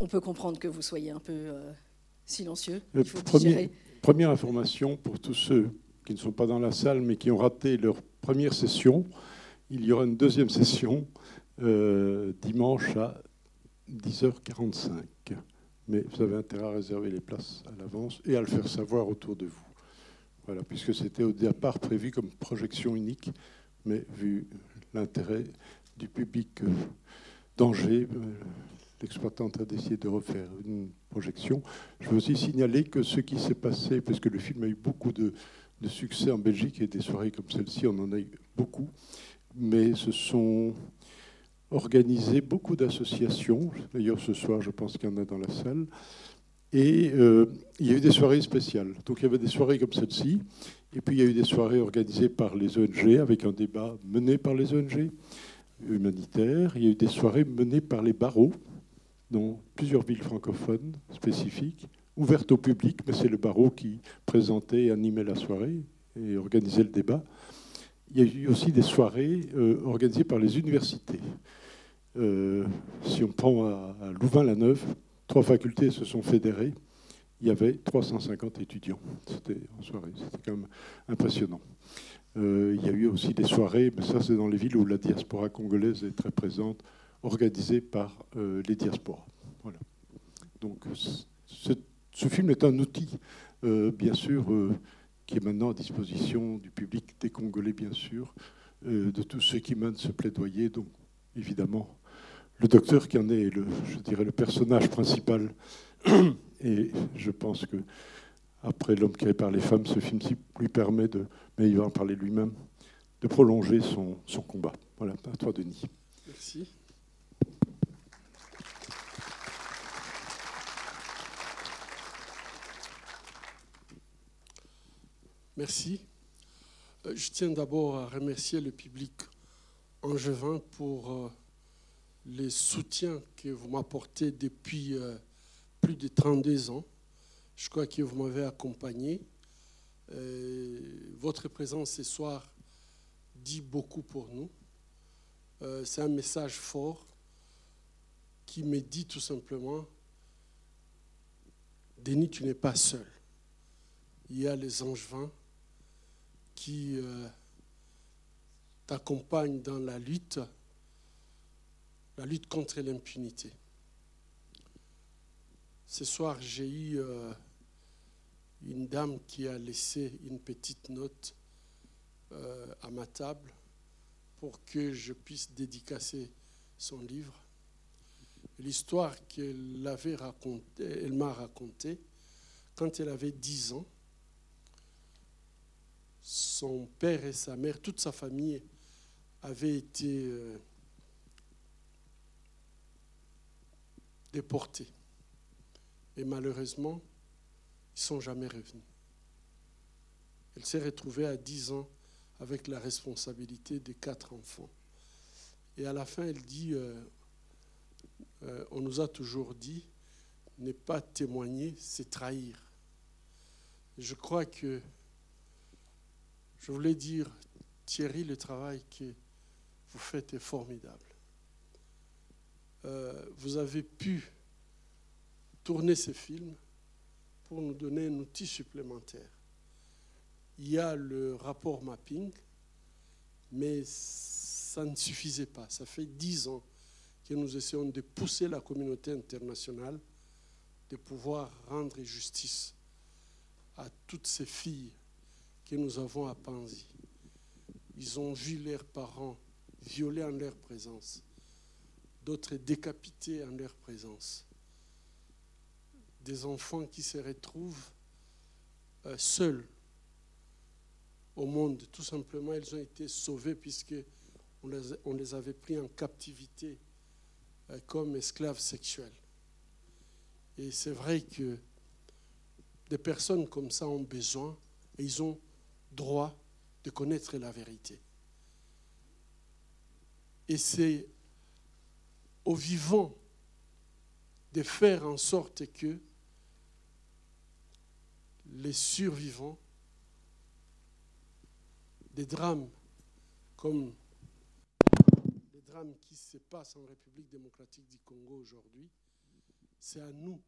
On peut comprendre que vous soyez un peu euh, silencieux. Il faut premier- digérer. Première information pour tous ceux qui ne sont pas dans la salle mais qui ont raté leur première session. Il y aura une deuxième session euh, dimanche à 10h45. Mais vous avez intérêt à réserver les places à l'avance et à le faire savoir autour de vous. Voilà, puisque c'était au départ prévu comme projection unique, mais vu l'intérêt du public euh, d'Angers, l'exploitante a décidé de refaire une projection. Je veux aussi signaler que ce qui s'est passé, parce que le film a eu beaucoup de, succès en Belgique et des soirées comme celle-ci, on en a eu beaucoup, mais ce sont organisé beaucoup d'associations. D'ailleurs, ce soir, je pense qu'il y en a dans la salle. Et euh, il y a eu des soirées spéciales. Donc il y avait des soirées comme celle-ci. Et puis il y a eu des soirées organisées par les ONG, avec un débat mené par les ONG humanitaires. Il y a eu des soirées menées par les barreaux, dans plusieurs villes francophones spécifiques, ouvertes au public, mais c'est le barreau qui présentait et animait la soirée et organisait le débat. Il y a eu aussi des soirées euh, organisées par les universités. Euh, si on prend à, Louvain-la-Neuve, trois facultés se sont fédérées. Il y avait 350 étudiants. C'était en soirée. C'était quand même impressionnant. Euh, il y a eu aussi des soirées, mais ça c'est dans les villes où la diaspora congolaise est très présente, organisées par euh, les diasporas. Voilà. Donc ce, film est un outil, euh, bien sûr, euh, qui est maintenant à disposition du public, des Congolais, bien sûr, de tous ceux qui mènent ce plaidoyer. Donc évidemment, le docteur qui en est, je dirais, le personnage principal. Et je pense que après L'homme créé par les femmes, ce film-ci lui permet de, mais il va en parler lui-même, de prolonger son combat. Voilà, à toi, Denis. Merci. Merci. Euh, Je tiens d'abord à remercier le public angevin pour euh, les soutiens que vous m'apportez depuis euh, plus de 32 ans. Je crois que vous m'avez accompagné. Votre présence ce soir dit beaucoup pour nous. C'est un message fort qui me dit tout simplement, Denis, tu n'es pas seul. Il y a les angevins qui euh, t'accompagnent dans la lutte, la lutte contre l'impunité. Ce soir, j'ai eu euh, une dame qui a laissé une petite note euh, à ma table pour que je puisse dédicacer son livre. L'histoire qu'elle avait racontée, elle m'a racontée, quand elle avait 10 ans, son père et sa mère, toute sa famille avaient été euh, déportés. Et malheureusement, ils ne sont jamais revenus. Elle s'est retrouvée à 10 ans avec la responsabilité de quatre enfants. Et à la fin, elle dit, euh, euh, on nous a toujours dit, ne pas témoigner, c'est trahir. Je crois que je voulais dire, Thierry, le travail que vous faites est formidable. Euh, vous avez pu tourner ce film pour nous donner un outil supplémentaire. Il y a le rapport mapping, mais ça ne suffisait pas. Ça fait dix ans que nous essayons de pousser la communauté internationale de pouvoir rendre justice à toutes ces filles que nous avons à Panzi. Ils ont vu leurs parents violés en leur présence, d'autres décapités en leur présence, des enfants qui se retrouvent euh, seuls au monde. Tout simplement, ils ont été sauvés puisque on les, avait pris en captivité euh, comme esclaves sexuels. Et c'est vrai que des personnes comme ça ont besoin et ils ont droit de connaître la vérité. Et c'est aux vivants de faire en sorte que les survivants des drames comme les drames qui se passent en République démocratique du Congo aujourd'hui c'est à nous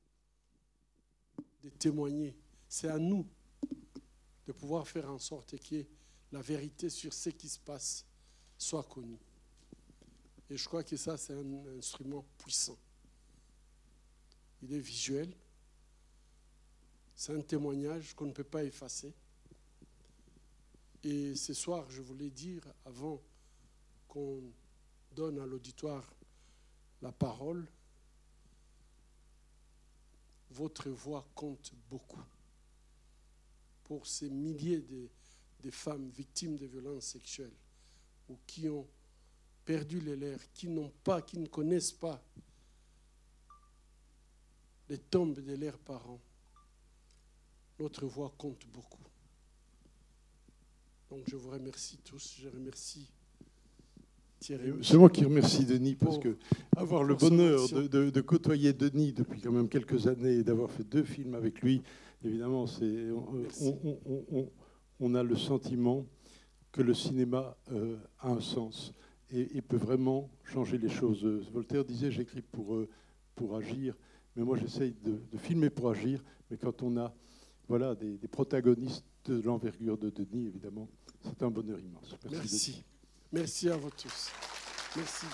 de témoigner. C'est à nous de pouvoir faire en sorte que la vérité sur ce qui se passe soit connue. Et je crois que ça, c'est un instrument puissant. Il est visuel. C'est un témoignage qu'on ne peut pas effacer. Et ce soir, je voulais dire, avant qu'on donne à l'auditoire la parole, votre voix compte beaucoup pour ces milliers de, femmes victimes de violences sexuelles ou qui ont perdu les lèvres, qui n'ont pas, qui ne connaissent pas les tombes de leurs parents. Notre voix compte beaucoup. Donc je vous remercie tous. Je remercie c'est moi qui remercie Denis parce que avoir le bonheur de, côtoyer Denis depuis quand même quelques années et d'avoir fait deux films avec lui, évidemment, c'est on, a le sentiment que le cinéma euh, a un sens et, peut vraiment changer les choses. Voltaire disait j'écris pour, euh, pour agir, mais moi j'essaye de, filmer pour agir. Mais quand on a voilà, des, protagonistes de l'envergure de Denis, évidemment, c'est un bonheur immense. Merci. Merci à vous tous. Merci.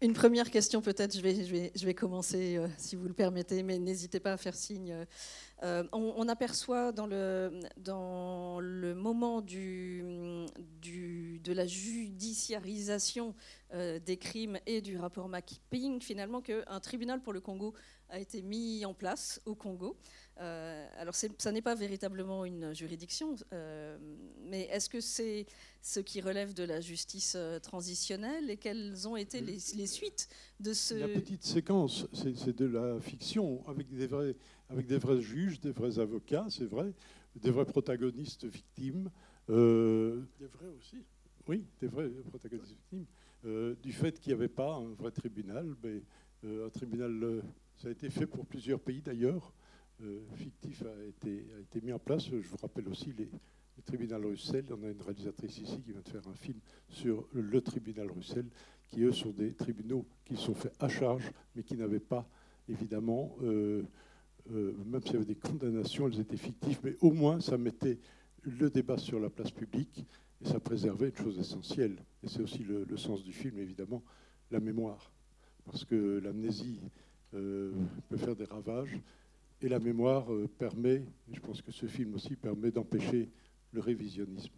Une première question peut-être, je vais, commencer euh, si vous le permettez, mais n'hésitez pas à faire signe. Euh, on, aperçoit dans le, moment de la judiciarisation euh, des crimes et du rapport mapping, finalement, qu'un tribunal pour le Congo a été mis en place au Congo. Euh, alors, ça n'est pas véritablement une juridiction, euh, mais est-ce que c'est ce qui relève de la justice euh, transitionnelle et quelles ont été les, suites de ce... La petite séquence, c'est de la fiction, avec des, vrais, avec des vrais juges, des vrais avocats, c'est vrai, des vrais protagonistes victimes. des vrais aussi Oui, des vrais protagonistes victimes. du fait qu'il n'y avait pas un vrai tribunal, mais un tribunal ça a été fait pour plusieurs pays d'ailleurs. Euh, fictif a été, mis en place. Je vous rappelle aussi les, le tribunal Russell. On a une réalisatrice ici qui vient de faire un film sur le tribunal Russell, qui eux sont des tribunaux qui sont faits à charge, mais qui n'avaient pas, évidemment, euh, euh, même s'il y avait des condamnations, elles étaient fictives, mais au moins ça mettait le débat sur la place publique et ça préservait une chose essentielle. Et c'est aussi le sens du film, évidemment, la mémoire. Parce que l'amnésie euh, peut faire des ravages. Et la mémoire euh, permet, je pense que ce film aussi permet d'empêcher le révisionnisme.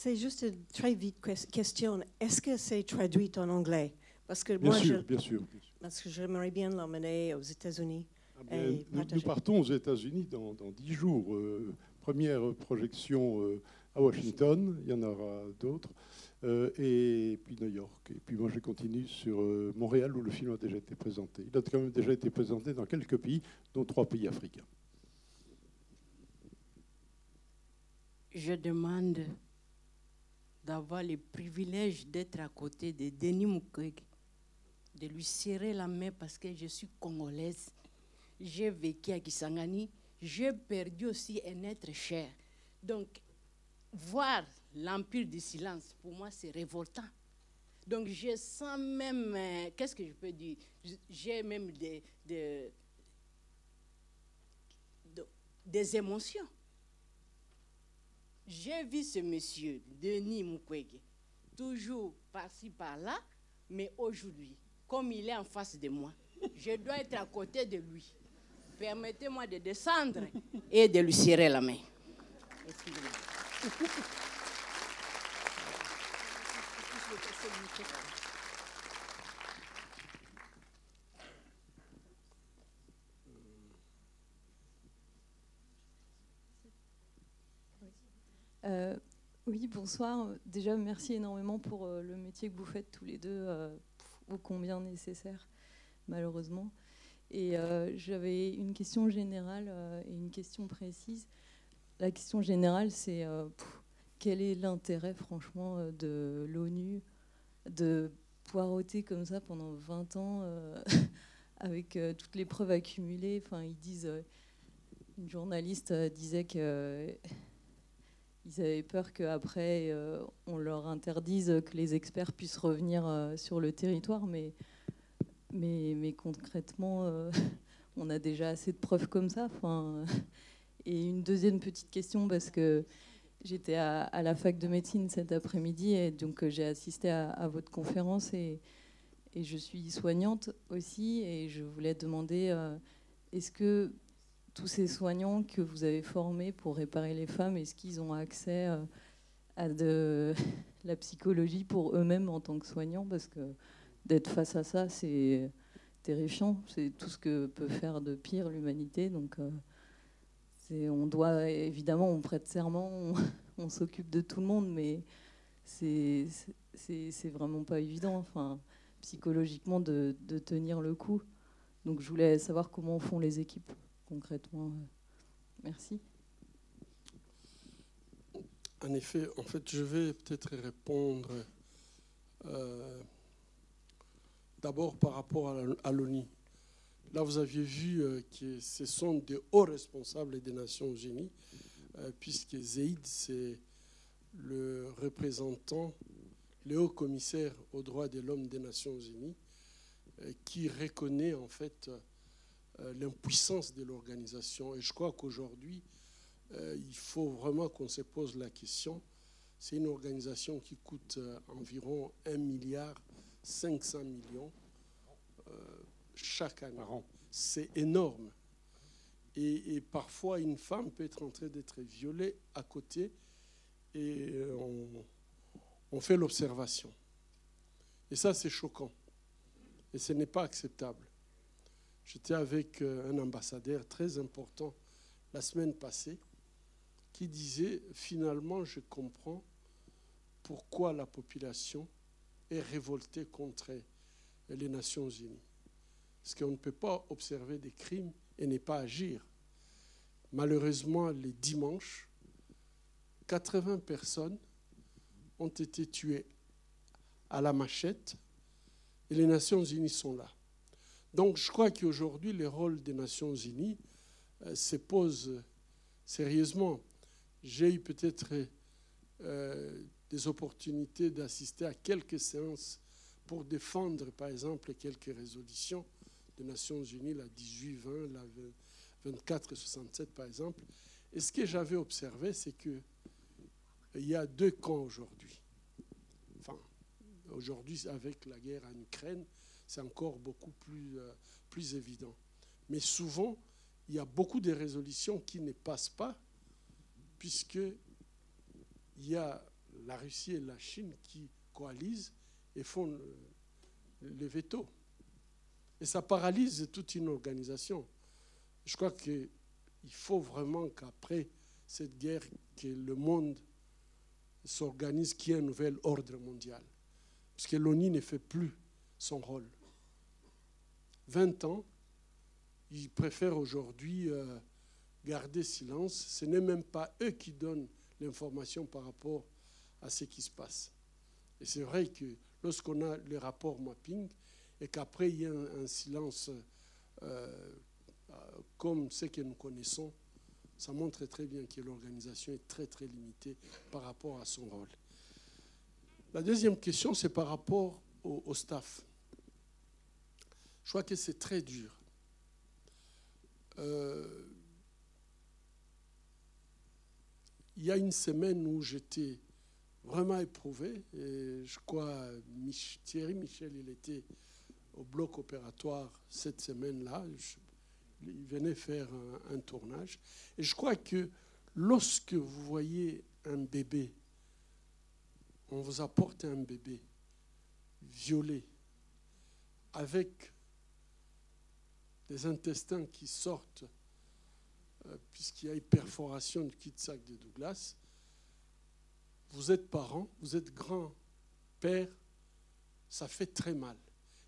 C'est juste une très vite question. Est-ce que c'est traduit en anglais? Parce que bien moi, sûr, bien sûr. Parce que j'aimerais bien l'emmener aux États-Unis. Ah nous, partons aux États-Unis dans, dix jours. Euh, première projection euh, à Washington, il y en aura d'autres, euh, et puis New York. Et puis moi, je continue sur Montréal où le film a déjà été présenté. Il a quand même déjà été présenté dans quelques pays, dont trois pays africains. Je demande d'avoir le privilège d'être à côté de Denis Mukwege de lui serrer la main parce que je suis congolaise. J'ai vécu à Kisangani. J'ai perdu aussi un être cher. Donc, voir l'empire du silence, pour moi, c'est révoltant. Donc, je sens même, euh, qu'est-ce que je peux dire? J'ai même des, des, des émotions. J'ai vu ce monsieur, Denis Mukwege, toujours par-ci, par-là, mais aujourd'hui, comme il est en face de moi, je dois être à côté de lui. Permettez-moi de descendre et de lui serrer la main. Euh, oui, bonsoir. Déjà, merci énormément pour euh, le métier que vous faites tous les deux. Euh, ô combien nécessaire, malheureusement. Et euh, j'avais une question générale euh, et une question précise. La question générale, c'est euh, quel est l'intérêt, franchement, de l'ONU de poireauter comme ça pendant 20 ans avec toutes les preuves accumulées? Une journaliste disait que ils avaient peur qu'après, on leur interdise que les experts puissent revenir sur le territoire, mais, mais, mais concrètement, on a déjà assez de preuves comme ça. Et une deuxième petite question, parce que J'étais à, la fac de médecine cet après-midi et donc euh, j'ai assisté à, votre conférence et, je suis soignante aussi et je voulais demander euh, est-ce que tous ces soignants que vous avez formés pour réparer les femmes, est-ce qu'ils ont accès euh, à de la psychologie pour eux-mêmes en tant que soignants? Parce que d'être face à ça, c'est terrifiant. C'est tout ce que peut faire de pire l'humanité. Donc on doit, évidemment, on prête serment, on, s'occupe de tout le monde, mais c'est vraiment pas évident, enfin, psychologiquement, de, tenir le coup. Donc je voulais savoir comment font les équipes concrètement. Merci. En effet, en fait, je vais peut-être répondre euh, d'abord par rapport à l'ONU. Là, vous aviez vu euh, que ce sont des hauts responsables des Nations Unies, euh, puisque Zeid, c'est le représentant, le haut commissaire aux droits de l'homme des Nations Unies, euh, qui reconnaît en fait l'impuissance de l'organisation. Et je crois qu'aujourd'hui, il faut vraiment qu'on se pose la question. C'est une organisation qui coûte environ 1 milliard 500 millions chaque année. C'est énorme. Et, parfois, une femme peut être en train d'être violée à côté et euh, on, on fait l'observation. Et ça, c'est choquant. Et ce n'est pas acceptable. J'étais avec euh, un ambassadeur très important la semaine passée qui disait, finalement, je comprends pourquoi la population est révoltée contre les Nations Unies. Parce qu'on ne peut pas observer des crimes et ne pas agir. Malheureusement, les dimanches, 80 personnes ont été tuées à la machette et les Nations Unies sont là. Donc je crois qu'aujourd'hui, le rôle des Nations Unies euh, se pose sérieusement. J'ai eu peut-être euh, des opportunités d'assister à quelques séances pour défendre, par exemple, quelques résolutions des Nations Unies, la 18-20, la 24-67 par exemple. Et ce que j'avais observé, c'est qu'il y a deux camps aujourd'hui. Enfin, aujourd'hui, avec la guerre en Ukraine, c'est encore beaucoup plus, euh, plus évident. Mais souvent, il y a beaucoup de résolutions qui ne passent pas, puisque il y a la Russie et la Chine qui coalisent et font le, veto. Et ça paralyse toute une organisation. Je crois qu'il faut vraiment qu'après cette guerre, que le monde s'organise, qu'il y ait un nouvel ordre mondial. Parce que l'ONU ne fait plus son rôle. 20 ans, ils préfèrent aujourd'hui euh, garder silence. Ce n'est même pas eux qui donnent l'information par rapport à ce qui se passe. Et c'est vrai que lorsqu'on a les rapports mapping, et qu'après il y a un, silence euh, comme ce que nous connaissons, ça montre très bien que l'organisation est très très limitée par rapport à son rôle. La deuxième question, c'est par rapport au, staff. Je crois que c'est très dur. Euh, il y a une semaine où j'étais vraiment éprouvé, je crois Thierry Michel, il était au bloc opératoire cette semaine-là. Il venait faire un, tournage. Et je crois que lorsque vous voyez un bébé, on vous apporte un bébé violé, avec des intestins qui sortent, euh, puisqu'il y a une perforation du cul-de-sac de Douglas, vous êtes parent, vous êtes grand-père, ça fait très mal.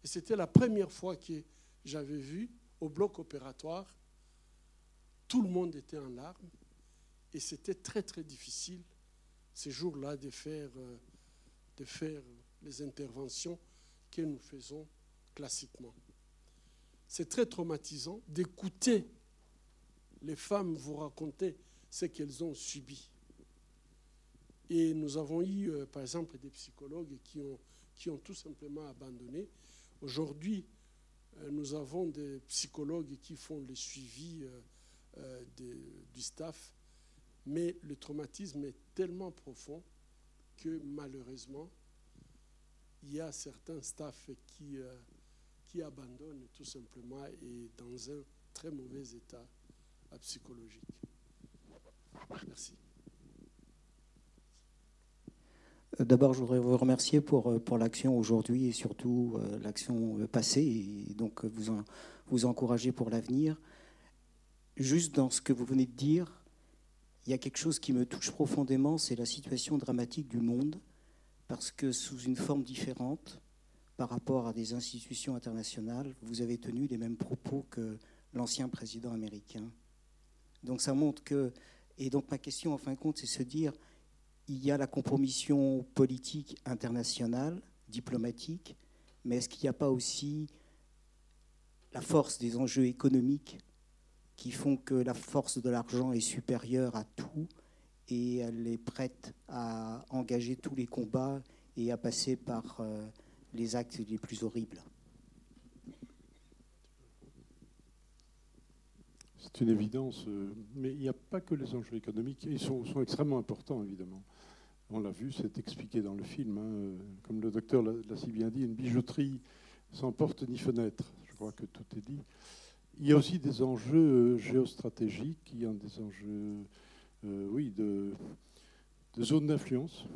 Et c'était la première fois que j'avais vu au bloc opératoire, tout le monde était en larmes et c'était très très difficile ces jours-là de faire, euh, de faire les interventions que nous faisons classiquement. C'est très traumatisant d'écouter les femmes vous raconter ce qu'elles ont subi. Et nous avons eu, euh, par exemple, des psychologues qui ont, qui ont tout simplement abandonné. Aujourd'hui, euh, nous avons des psychologues qui font le suivi euh, du staff, mais le traumatisme est tellement profond que malheureusement, il y a certains staffs qui, qui abandonnent tout simplement et dans un très mauvais état psychologique. Merci. Euh, d'abord, je voudrais vous remercier pour, euh, pour l'action aujourd'hui et surtout euh, l'action passée et donc vous, en, vous encourager pour l'avenir. Juste dans ce que vous venez de dire, il y a quelque chose qui me touche profondément, c'est la situation dramatique du monde, parce que sous une forme différente, par rapport à des institutions internationales, vous avez tenu les mêmes propos que l'ancien président américain. Donc ça montre que, et donc ma question en fin de compte, c'est se dire, il y a la compromission politique internationale, diplomatique, mais est-ce qu'il n'y a pas aussi la force des enjeux économiques qui font que la force de l'argent est supérieure à tout et elle est prête à engager tous les combats et à passer par euh, les actes les plus horribles C'est une évidence, euh, mais il n'y a pas que les enjeux économiques, ils sont, extrêmement importants évidemment. On l'a vu, c'est expliqué dans le film, hein, euh, comme le docteur l'a si bien dit, une bijouterie sans porte ni fenêtre, je crois que tout est dit. Il y a aussi des enjeux euh, géostratégiques, il y a des enjeux oui, de, de zones d'influence.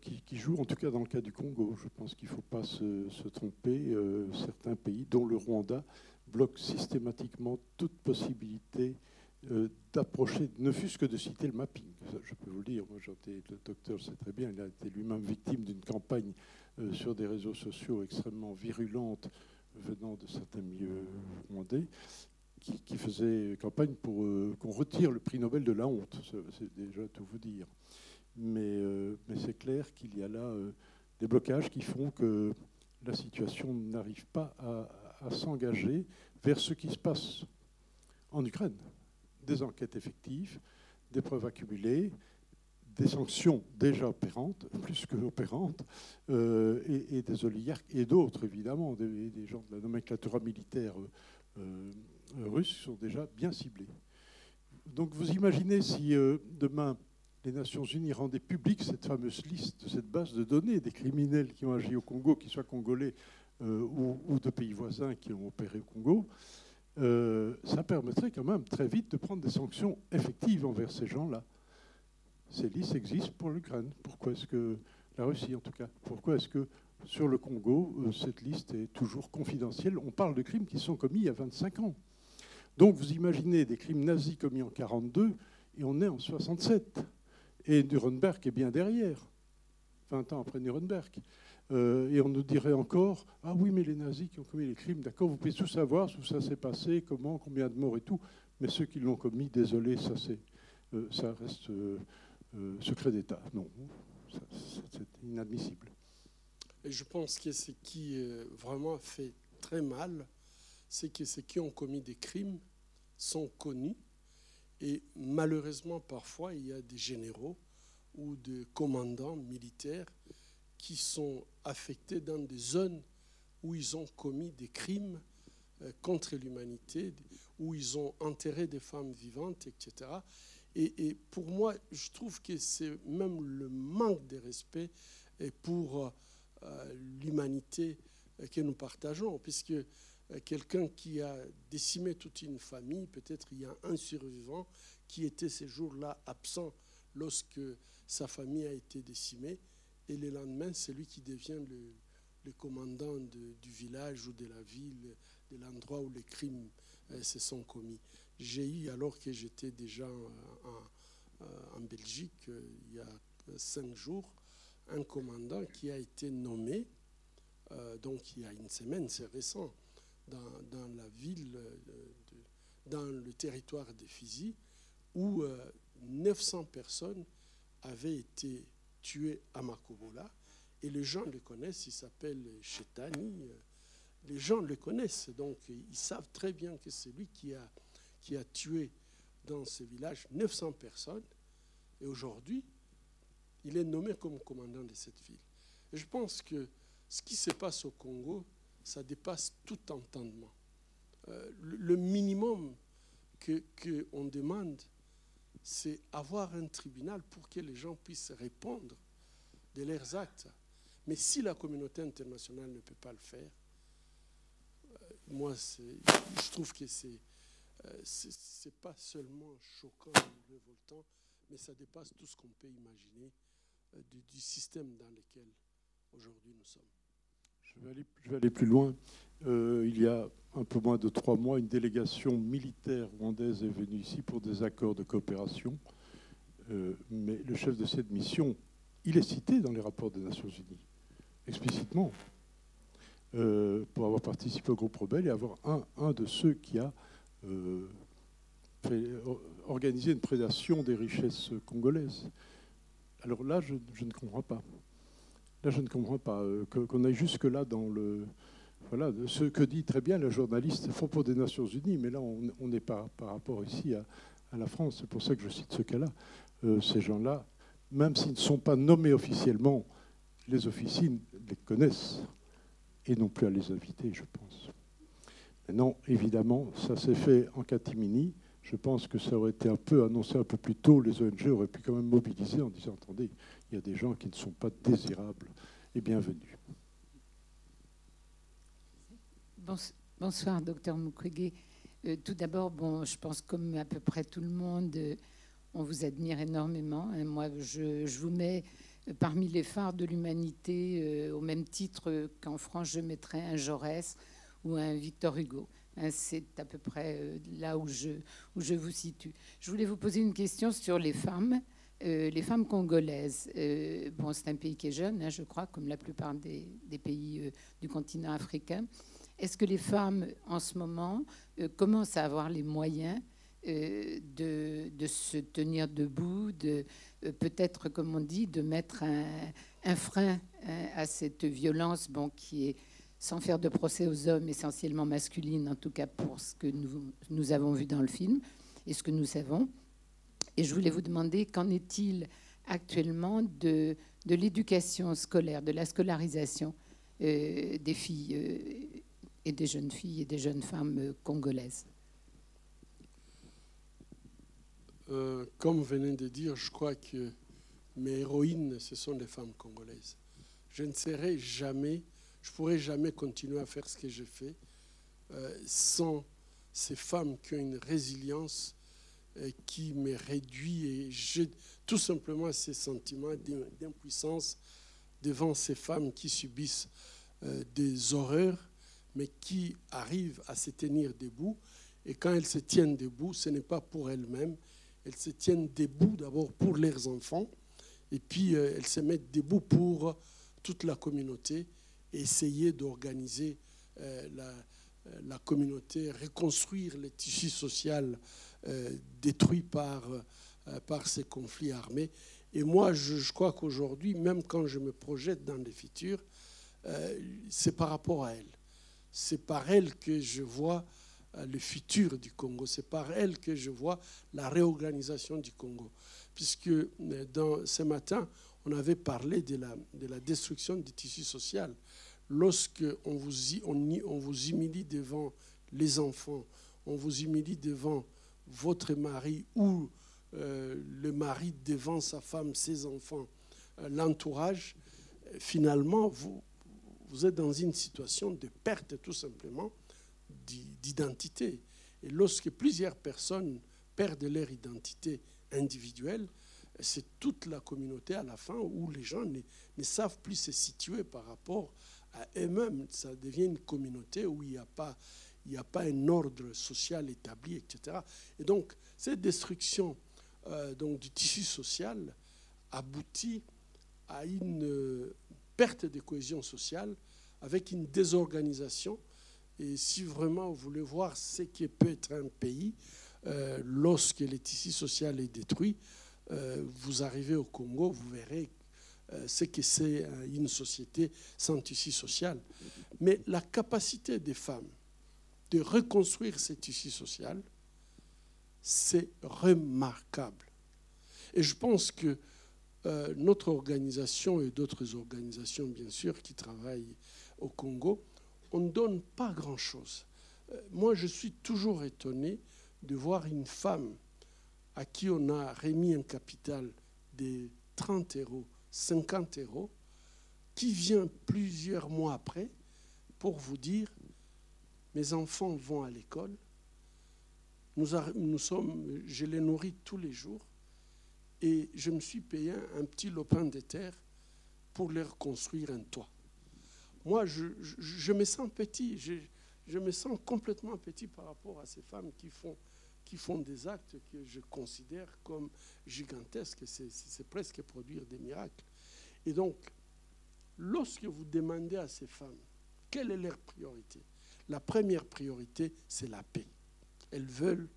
Qui, jouent, en tout cas dans le cas du Congo. Je pense qu'il ne faut pas se, tromper. certains pays, dont le Rwanda, bloque systématiquement toute possibilité euh, d'approcher, ne fût-ce que de citer le mapping. Je peux vous le dire, moi, le docteur sait très bien, il a été lui-même victime d'une campagne euh, sur des réseaux sociaux extrêmement virulente venant de certains milieux rwandais, qui, faisait campagne pour euh, qu'on retire le prix Nobel de la honte. C'est déjà tout vous dire. Mais, mais c'est clair qu'il y a là des blocages qui font que la situation n'arrive pas à, s'engager vers ce qui se passe en Ukraine. Des enquêtes effectives, des preuves accumulées, des sanctions déjà opérantes, plus que opérantes, euh, et, des oligarques, et d'autres évidemment, des, gens de la nomenclature militaire euh, russe sont déjà bien ciblés. Donc vous imaginez si euh, demain les Nations Unies rendaient publique cette fameuse liste, cette base de données des criminels qui ont agi au Congo, qu'ils soient congolais euh, ou, de pays voisins qui ont opéré au Congo, euh, ça permettrait quand même très vite de prendre des sanctions effectives envers ces gens-là. Ces listes existent pour l'Ukraine. Pourquoi est-ce que la Russie, en tout cas, pourquoi est-ce que sur le Congo, euh, cette liste est toujours confidentielle? On parle de crimes qui sont commis il y a 25 ans. Donc vous imaginez des crimes nazis commis en 42 et on est en 67. Et Nuremberg est bien derrière, 20 ans après Nuremberg. Euh, et on nous dirait encore Ah oui, mais les nazis qui ont commis les crimes, d'accord, vous pouvez tout savoir, où ça s'est passé, comment, combien de morts et tout, mais ceux qui l'ont commis, désolé, ça, euh, ça reste euh, secret d'État. Non, c'est inadmissible. Et je pense que ce qui vraiment fait très mal, c'est que ceux qui ont commis des crimes sont connus. Et malheureusement, parfois, il y a des généraux ou des commandants militaires qui sont affectés dans des zones où ils ont commis des crimes euh, contre l'humanité, où ils ont enterré des femmes vivantes, etc. Et, pour moi, je trouve que c'est même le manque de respect pour euh, l'humanité que nous partageons, puisque euh, quelqu'un qui a décimé toute une famille, peut-être il y a un survivant qui était ces jours-là absent lorsque sa famille a été décimée, et le lendemain, c'est lui qui devient le, commandant du village ou de la ville, de l'endroit où les crimes euh, se sont commis. J'ai eu, alors que j'étais déjà en, en, Belgique, euh, il y a cinq jours, un commandant qui a été nommé, euh, donc il y a une semaine, c'est récent, dans, la ville, dans le territoire Fizi, où 900 personnes avait été tué à Makobola. Et les gens le connaissent, il s'appelle Chetani. Les gens le connaissent, donc ils savent très bien que c'est lui qui a, qui a tué dans ce village 900 personnes. Et aujourd'hui, il est nommé comme commandant de cette ville. Et je pense que ce qui se passe au Congo, ça dépasse tout entendement. Euh, le minimum qu'on demande, c'est avoir un tribunal pour que les gens puissent répondre de leurs actes. Mais si la communauté internationale ne peut pas le faire, euh, moi, je trouve que c'est euh, c'est pas seulement choquant ou révoltant, mais ça dépasse tout ce qu'on peut imaginer euh, du, système dans lequel aujourd'hui nous sommes. Je vais aller, plus loin. Euh, il y a un peu moins de trois mois, une délégation militaire rwandaise est venue ici pour des accords de coopération. Euh, mais le chef de cette mission, il est cité dans les rapports des Nations Unies, explicitement, euh, pour avoir participé au groupe rebelle et avoir un, un de ceux qui a organisé une prédation des richesses congolaises. Alors là, je ne comprends pas. Là, je ne comprends pas euh, qu'on aille jusque-là dans le, voilà, ce que dit très bien le journaliste pour des Nations Unies, mais là, on n'est pas par rapport ici à, la France. C'est pour ça que je cite ce cas-là. Euh, ces gens-là, même s'ils ne sont pas nommés officiellement, les officines les connaissent et non plus à les inviter, je pense. Maintenant, évidemment, ça s'est fait en catimini. Je pense que ça aurait été un peu annoncé un peu plus tôt. Les ONG auraient pu quand même mobiliser en disant attendez, il y a des gens qui ne sont pas désirables et bienvenus. Bonsoir, docteur Mukwege. Euh, tout d'abord, bon, je pense comme à peu près tout le monde, euh, on vous admire énormément. Hein. Moi, je, je, vous mets parmi les phares de l'humanité euh, au même titre qu'en France, je mettrais un Jaurès ou un Victor Hugo. Hein, c'est à peu près euh, là où je, où je vous situe. Je voulais vous poser une question sur les femmes. Euh, les femmes congolaises, euh, bon, c'est un pays qui est jeune, hein, je crois, comme la plupart des, pays euh, du continent africain. Est-ce que les femmes, en ce moment, commencent à avoir les moyens de, de, se tenir debout, de peut-être, comme on dit, de mettre un, frein hein, à cette violence bon, qui est, sans faire de procès aux hommes, essentiellement masculines, en tout cas pour ce que nous, nous avons vu dans le film et ce que nous savons? Et je voulais vous demander qu'en est-il actuellement de, de l'éducation scolaire, de la scolarisation euh, des filles euh, et des jeunes filles et des jeunes femmes euh, congolaises? Euh, Comme vous venez de dire, je crois que mes héroïnes, ce sont des femmes congolaises. Je ne serai jamais, je ne pourrai jamais continuer à faire ce que je fais euh, sans ces femmes qui ont une résilience qui me réduit et j'ai tout simplement ces sentiments d'impuissance devant ces femmes qui subissent euh, des horreurs, mais qui arrivent à se tenir debout. Et quand elles se tiennent debout, ce n'est pas pour elles-mêmes, elles se tiennent debout d'abord pour leurs enfants, et puis euh, elles se mettent debout pour toute la communauté, essayer d'organiser euh, la, la communauté, reconstruire le tissu social euh, détruit par, euh, par ces conflits armés. Et moi, je, crois qu'aujourd'hui, même quand je me projette dans le futur, euh, c'est par rapport à elle. C'est par elle que je vois le futur du Congo. C'est par elle que je vois la réorganisation du Congo. Puisque dans, ce matin, on avait parlé de la, de la destruction du tissu social. Lorsque on vous, on vous humilie devant les enfants, on vous humilie devant votre mari ou euh, le mari devant sa femme, ses enfants, euh, l'entourage, finalement, vous, êtes dans une situation de perte tout simplement d'identité. Et lorsque plusieurs personnes perdent leur identité individuelle, c'est toute la communauté à la fin où les gens ne, ne savent plus se situer par rapport à eux-mêmes. Ça devient une communauté où il n'y a pas il n'y a pas un ordre social établi, etc. Et donc, cette destruction euh, donc, du tissu social aboutit à une euh, perte de cohésion sociale avec une désorganisation. Et si vraiment vous voulez voir ce qui peut être un pays, euh, lorsque le tissu social est détruit, euh, vous arrivez au Congo, vous verrez ce que c'est une société sans tissu social. Mais la capacité des femmes de reconstruire ce tissu social, c'est remarquable. Et je pense que euh, notre organisation et d'autres organisations, bien sûr, qui travaillent au Congo, on ne donne pas grand-chose. Euh, moi, je suis toujours étonné de voir une femme à qui on a remis un capital de 30 euros, 50 euros, qui vient plusieurs mois après pour vous dire, mes enfants vont à l'école, nous, sommes, je les nourris tous les jours, et je me suis payé un petit lopin de terre pour leur construire un toit. Moi, je me sens petit, je, je, me sens complètement petit par rapport à ces femmes qui font, qui font des actes que je considère comme gigantesques. C'est presque produire des miracles. Et donc, lorsque vous demandez à ces femmes quelle est leur priorité, la première priorité, c'est la paix. Elles veulent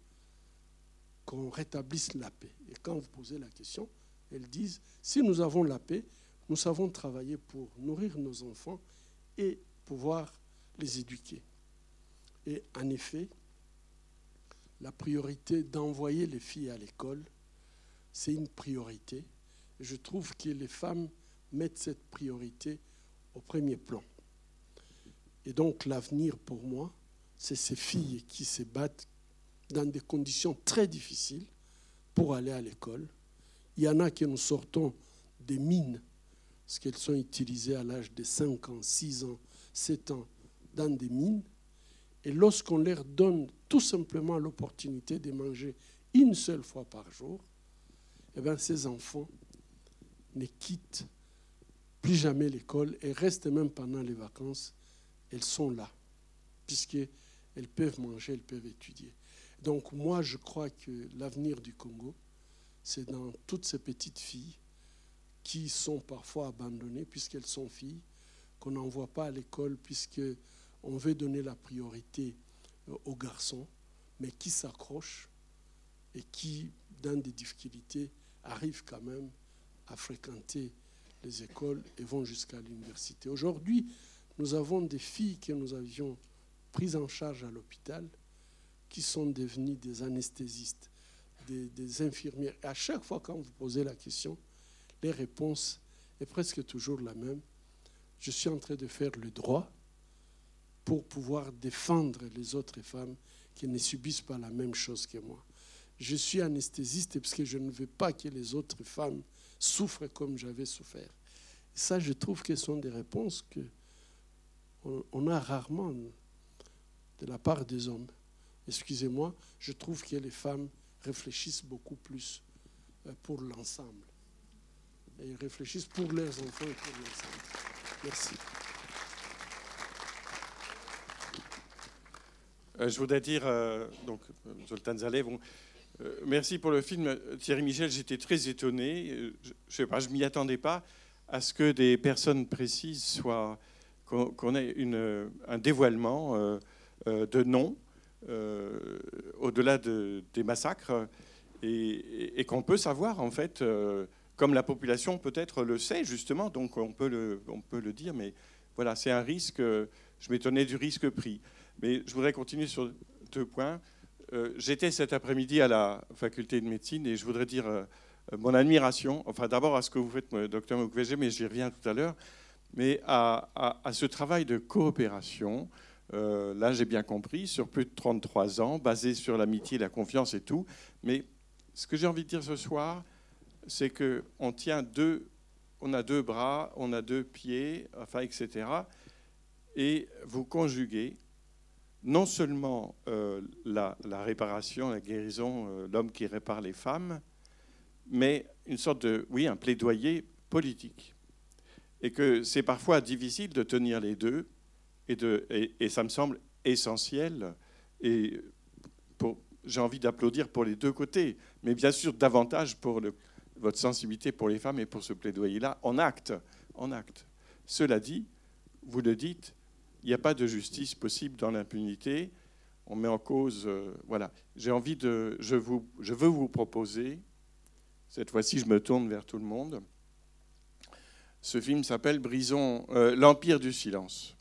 qu'on rétablisse la paix. Et quand vous posez la question, elles disent, si nous avons la paix, nous savons travailler pour nourrir nos enfants et pouvoir les éduquer. Et en effet, la priorité d'envoyer les filles à l'école, c'est une priorité. Je trouve que les femmes mettent cette priorité au premier plan. Et donc l'avenir pour moi, c'est ces filles qui se battent dans des conditions très difficiles pour aller à l'école. Il y en a qui nous sortons des mines, parce qu'elles sont utilisées à l'âge de 5 ans, 6 ans, 7 ans, dans des mines. Et lorsqu'on leur donne tout simplement l'opportunité de manger une seule fois par jour, eh bien, ces enfants ne quittent plus jamais l'école et restent même pendant les vacances. Elles sont là, puisqu'elles peuvent manger, elles peuvent étudier. Donc moi, je crois que l'avenir du Congo, c'est dans toutes ces petites filles qui sont parfois abandonnées puisqu'elles sont filles, qu'on n'envoie pas à l'école puisqu'on veut donner la priorité euh, aux garçons, mais qui s'accrochent et qui, dans des difficultés, arrivent quand même à fréquenter les écoles et vont jusqu'à l'université. Aujourd'hui, nous avons des filles que nous avions prises en charge à l'hôpital qui sont devenus des anesthésistes, des, infirmières. Et à chaque fois quand vous posez la question, les réponses est presque toujours la même. Je suis en train de faire le droit pour pouvoir défendre les autres femmes qui ne subissent pas la même chose que moi. Je suis anesthésiste parce que je ne veux pas que les autres femmes souffrent comme j'avais souffert. Ça, je trouve que ce sont des réponses que on a rarement de la part des hommes excusez-moi, je trouve que les femmes réfléchissent beaucoup plus euh, pour l'ensemble. Et réfléchissent pour leurs enfants et pour l'ensemble. Merci. Euh, je voudrais dire, euh, donc, Zoltan Zalev, merci pour le film. Thierry Michel, j'étais très étonné. Je ne sais pas, je m'y attendais pas à ce que des personnes précises soient, qu'on ait un dévoilement de noms euh, au-delà des massacres, et, qu'on peut savoir, en fait, euh, comme la population peut-être le sait, justement, donc on peut le, dire, mais voilà, c'est un risque, je m'étonnais du risque pris. Mais je voudrais continuer sur deux points. Euh, j'étais cet après-midi à la faculté de médecine et je voudrais dire mon admiration, enfin d'abord à ce que vous faites, docteur Mukwege, mais j'y reviens tout à l'heure, mais à, ce travail de coopération euh, là, j'ai bien compris, sur plus de 33 ans, basé sur l'amitié, la confiance et tout. Mais ce que j'ai envie de dire ce soir, c'est qu'on tient deux, on a deux bras, on a deux pieds, enfin, etc. Et vous conjuguez non seulement euh, la, réparation, la guérison, euh, l'homme qui répare les femmes, mais une sorte de, oui, un plaidoyer politique. Et que c'est parfois difficile de tenir les deux et, ça me semble essentiel. Et j'ai envie d'applaudir pour les deux côtés, mais bien sûr davantage pour votre sensibilité pour les femmes et pour ce plaidoyer-là en acte, en acte. Cela dit, vous le dites, il n'y a pas de justice possible dans l'impunité. On met en cause, euh, voilà. J'ai envie de, je, vous, je veux vous proposer Cette fois-ci, je me tourne vers tout le monde. Ce film s'appelle Brisons euh, l'Empire du silence.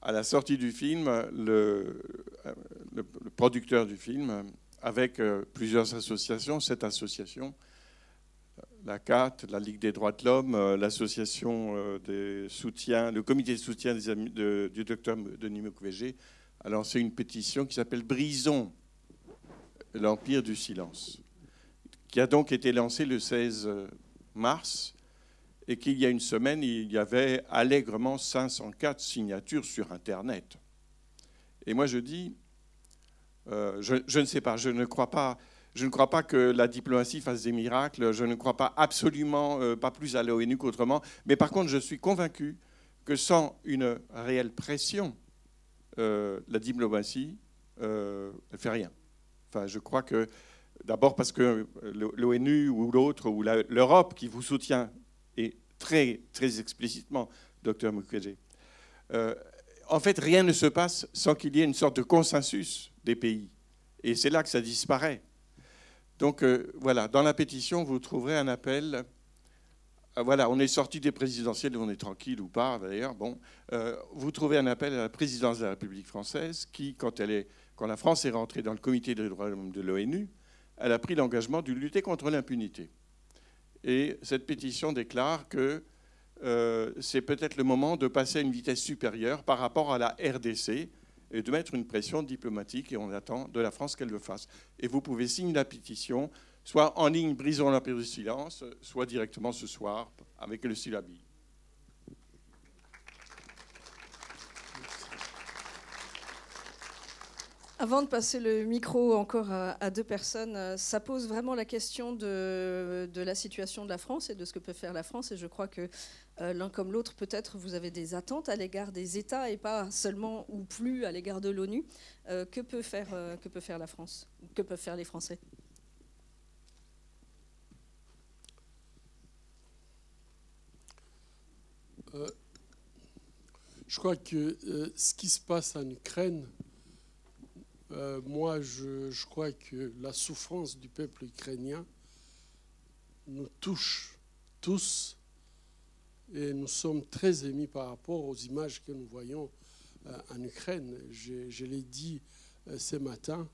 À la sortie du film, le, euh, producteur du film, avec euh, plusieurs associations, cette association, la CAT, la Ligue des droits de l'homme, l'association des soutiens, le comité de soutien du docteur Denis Mukwege, a lancé une pétition qui s'appelle Brisons l'Empire du silence, qui a donc été lancée le 16 mars et qu'il y a une semaine, il y avait allègrement 504 signatures sur Internet. Et moi, je dis, euh, je, ne sais pas, je ne crois pas, je ne crois pas que la diplomatie fasse des miracles. Je ne crois pas absolument euh, pas plus à l'ONU qu'autrement. Mais par contre, je suis convaincu que sans une réelle pression, euh, la diplomatie ne fait rien. Enfin, je crois que d'abord parce que l'ONU ou l'autre ou l'Europe qui vous soutient et très très explicitement, docteur Mukwege. euh, en fait, rien ne se passe sans qu'il y ait une sorte de consensus des pays. Et c'est là que ça disparaît. Donc euh, voilà, dans la pétition, vous trouverez un appel. Euh, voilà, on est sorti des présidentielles, on est tranquille ou pas d'ailleurs. Bon, vous trouvez un appel à la présidence de la République française qui, quand, quand la France est rentrée dans le comité des droits de l'homme de l'ONU, elle a pris l'engagement de lutter contre l'impunité. Et cette pétition déclare que euh, c'est peut-être le moment de passer à une vitesse supérieure par rapport à la RDC et de mettre une pression diplomatique et on attend de la France qu'elle le fasse. Et vous pouvez signer la pétition, soit en ligne Brisons l'Empire du silence, soit directement ce soir avec le syllabi. Avant de passer le micro encore à, deux personnes, euh, ça pose vraiment la question de, la situation de la France et de ce que peut faire la France. Et je crois que euh, l'un comme l'autre, peut-être, vous avez des attentes à l'égard des États et pas seulement ou plus à l'égard de l'ONU. Euh, que, peut faire, que peut faire la France Que peuvent faire les Français? Je crois que ce qui se passe en Ukraine, euh, moi, je, crois que la souffrance du peuple ukrainien nous touche tous et nous sommes très émis par rapport aux images que nous voyons euh, en Ukraine. Je, l'ai dit euh, ce matin,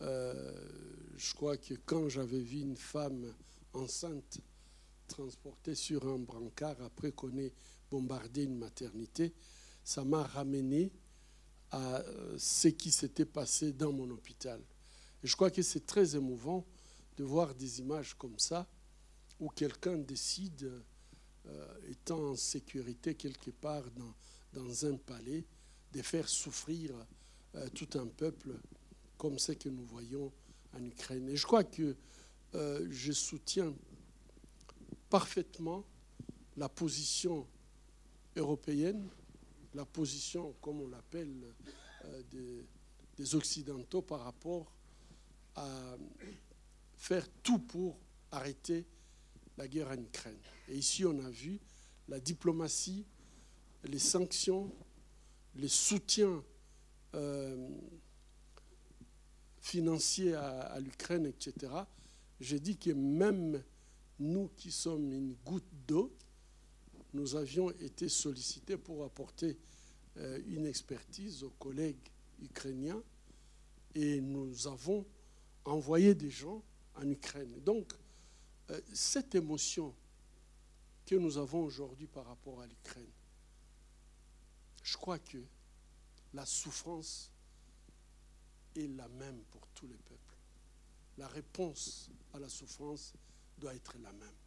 je crois que quand j'avais vu une femme enceinte transportée sur un brancard après qu'on ait bombardé une maternité, ça m'a ramené à euh, ce qui s'était passé dans mon hôpital. Je crois que c'est très émouvant de voir des images comme ça, où quelqu'un décide, euh, étant en sécurité quelque part dans, dans un palais, de faire souffrir euh, tout un peuple comme ce que nous voyons en Ukraine. Et je crois que je soutiens parfaitement la position européenne, la position, comme on l'appelle, euh, des, Occidentaux par rapport à faire tout pour arrêter la guerre en Ukraine. Et ici, on a vu la diplomatie, les sanctions, les soutiens euh, financiers à, à l'Ukraine, etc. J'ai dit que même nous qui sommes une goutte d'eau, nous avions été sollicités pour apporter euh, une expertise aux collègues ukrainiens et nous avons envoyé des gens en Ukraine. Donc, euh, cette émotion que nous avons aujourd'hui par rapport à l'Ukraine, je crois que la souffrance est la même pour tous les peuples. La réponse à la souffrance doit être la même.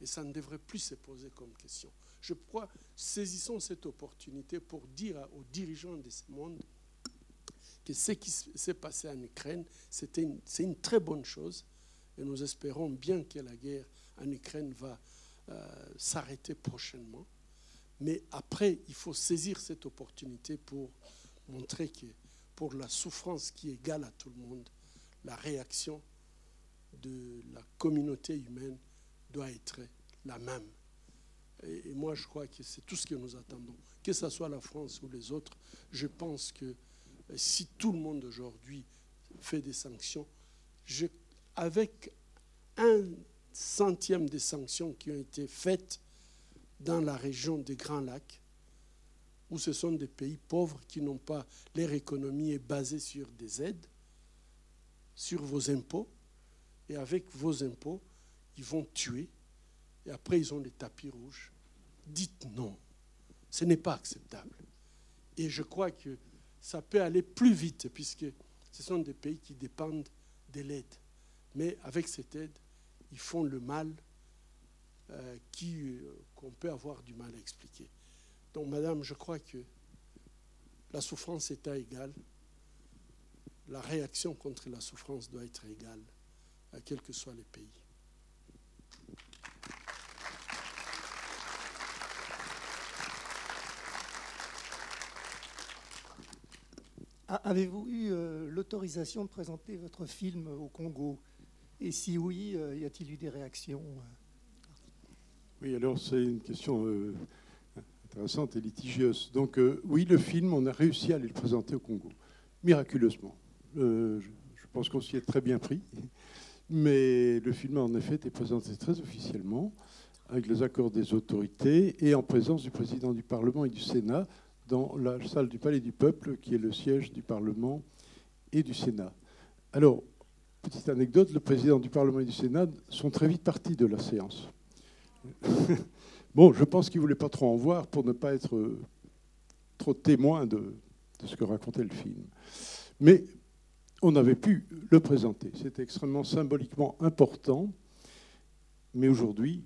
Et ça ne devrait plus se poser comme question. Je crois, saisissons cette opportunité pour dire aux dirigeants de ce monde que ce qui s'est passé en Ukraine, c'est une, très bonne chose. Et nous espérons bien que la guerre en Ukraine va euh, s'arrêter prochainement. Mais après, il faut saisir cette opportunité pour montrer que pour la souffrance qui est égale à tout le monde, la réaction de la communauté humaine doit être la même. Et, moi, je crois que c'est tout ce que nous attendons. Que ce soit la France ou les autres, je pense que si tout le monde aujourd'hui fait des sanctions, avec un centième des sanctions qui ont été faites dans la région des Grands Lacs, où ce sont des pays pauvres qui n'ont pas, leur économie est basée sur des aides, sur vos impôts, et avec vos impôts, ils vont tuer, et après ils ont des tapis rouges. Dites non, ce n'est pas acceptable. Et je crois que ça peut aller plus vite, puisque ce sont des pays qui dépendent de l'aide. Mais avec cette aide, ils font le mal euh, euh, qu'on peut avoir du mal à expliquer. Donc, madame, je crois que la souffrance est à égale. La réaction contre la souffrance doit être égale, à quels que soient les pays. Avez-vous eu euh, l'autorisation de présenter votre film au Congo? Et si oui, euh, y a-t-il eu des réactions euh? Oui, alors c'est une question intéressante et litigieuse. Donc oui, le film, on a réussi à aller le présenter au Congo, miraculeusement. Je, je, pense qu'on s'y est très bien pris. Mais le film a en effet été présenté très officiellement, avec les accords des autorités et en présence du président du Parlement et du Sénat dans la salle du Palais du Peuple, qui est le siège du Parlement et du Sénat. Alors, petite anecdote, le président du Parlement et du Sénat sont très vite partis de la séance. bon, je pense qu'ils ne voulaient pas trop en voir pour ne pas être trop témoins de, de ce que racontait le film. Mais on avait pu le présenter. C'était extrêmement symboliquement important. Mais aujourd'hui,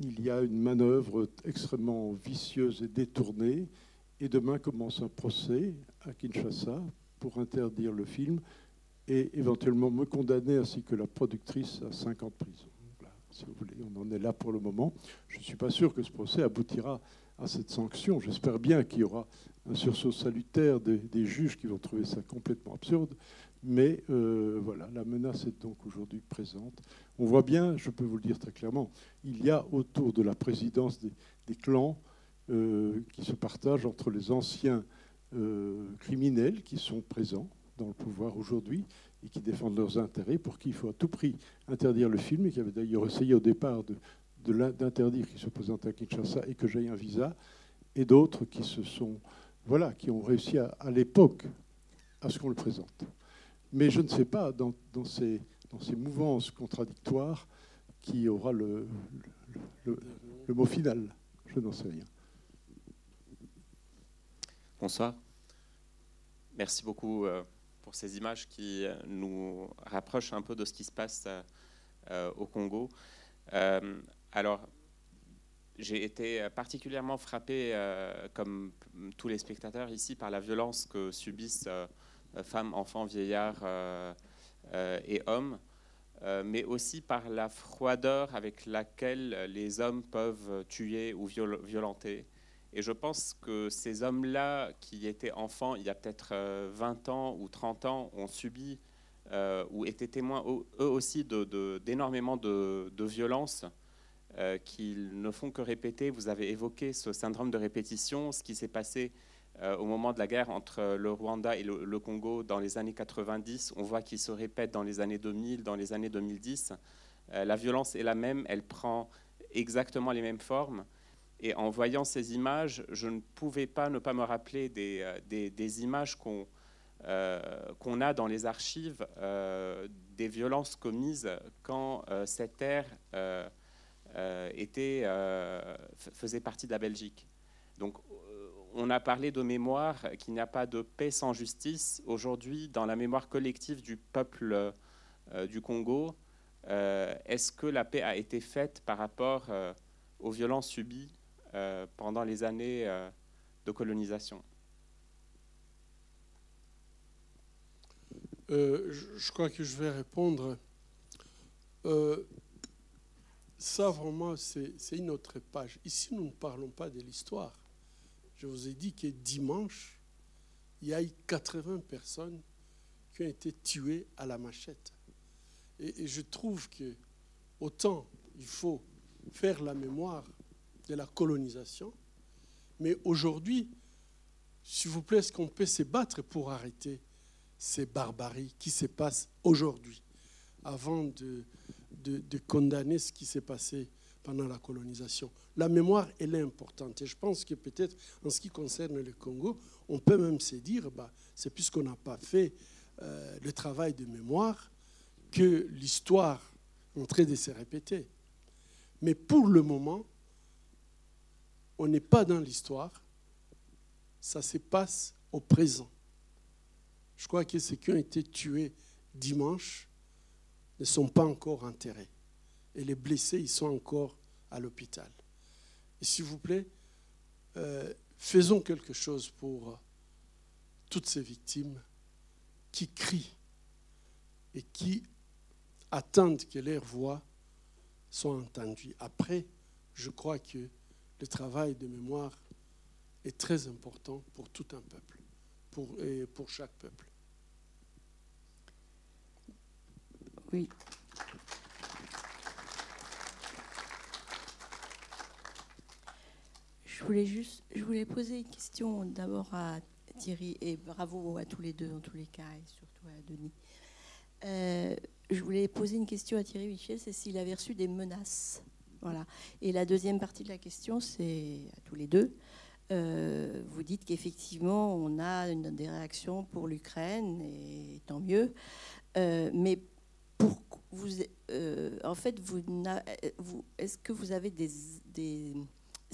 il y a une manœuvre extrêmement vicieuse et détournée et demain commence un procès à Kinshasa pour interdire le film et éventuellement me condamner ainsi que la productrice à 5 ans de prison. si vous voulez, on en est là pour le moment. Je ne suis pas sûr que ce procès aboutira à cette sanction. J'espère bien qu'il y aura un sursaut salutaire des, juges qui vont trouver ça complètement absurde. Mais euh, voilà, la menace est donc aujourd'hui présente. On voit bien, je peux vous le dire très clairement, il y a autour de la présidence des clans euh, qui se partagent entre les anciens euh, criminels qui sont présents dans le pouvoir aujourd'hui et qui défendent leurs intérêts, pour qui il faut à tout prix interdire le film, et qui avait d'ailleurs essayé au départ d'interdire qu'il se présente à Kinshasa et que j'aille un visa, et d'autres qui se sont, voilà, qui ont réussi à, l'époque à ce qu'on le présente. Mais je ne sais pas, dans, ces, dans ces mouvances contradictoires, qui aura le mot final. Je n'en sais rien. Bonsoir. Merci beaucoup euh, pour ces images qui euh, nous rapprochent un peu de ce qui se passe euh, au Congo. alors, j'ai été particulièrement frappé, comme tous les spectateurs ici, par la violence que subissent femmes, enfants, vieillards et hommes, mais aussi par la froideur avec laquelle les hommes peuvent tuer ou violenter. Et je pense que ces hommes-là, qui étaient enfants il y a peut-être 20 euh, ans ou 30 ans, ont subi euh, ou étaient témoins eux aussi d'énormément de, de, violences euh, qu'ils ne font que répéter. Vous avez évoqué ce syndrome de répétition, ce qui s'est passé au moment de la guerre entre le Rwanda et le, le Congo dans les années 90. On voit qu'il se répète dans les années 2000, dans les années 2010. la violence est la même, elle prend exactement les mêmes formes. Et en voyant ces images, je ne pouvais pas ne pas me rappeler des, euh, des, images qu'on euh, qu'on a dans les archives euh, des violences commises quand cette terre euh, était, faisait partie de la Belgique. Donc on a parlé de mémoire, qu'il n'y a pas de paix sans justice. Aujourd'hui, dans la mémoire collective du peuple du Congo, est-ce que la paix a été faite par rapport aux violences subies pendant les années euh, de colonisation euh, je, crois que je vais répondre. ça, vraiment, c'est une autre page. Ici, nous ne parlons pas de l'histoire. Je vous ai dit que dimanche, il y a eu 80 personnes qui ont été tuées à la machette. Et, et je trouve que autant il faut faire la mémoire de la colonisation. Mais aujourd'hui, s'il vous plaît, est-ce qu'on peut se battre pour arrêter ces barbaries qui se passent aujourd'hui avant de, de, condamner ce qui s'est passé pendant la colonisation? La mémoire, elle est importante. Et je pense que peut-être en ce qui concerne le Congo, on peut même se dire, bah, c'est puisqu'on n'a pas fait euh, le travail de mémoire que l'histoire est en train de se répéter. Mais pour le moment, on n'est pas dans l'histoire, ça se passe au présent. Je crois que ceux qui ont été tués dimanche ne sont pas encore enterrés. Et les blessés, ils sont encore à l'hôpital. S'il vous plaît, euh, faisons quelque chose pour euh, toutes ces victimes qui crient et qui attendent que leurs voix soient entendues. Après, je crois que le travail de mémoire est très important pour tout un peuple, pour, et pour chaque peuple. Oui. Je voulais juste, je voulais poser une question d'abord à Thierry et bravo à tous les deux en tous les cas et surtout à Denis. Euh, je voulais poser une question à Thierry Michel, c'est s'il avait reçu des menaces. Et la deuxième partie de la question, c'est à tous les deux. Euh, vous dites qu'effectivement, on a des réactions pour l'Ukraine, et tant mieux. Euh, mais pour vous, euh, en fait, est-ce que vous avez des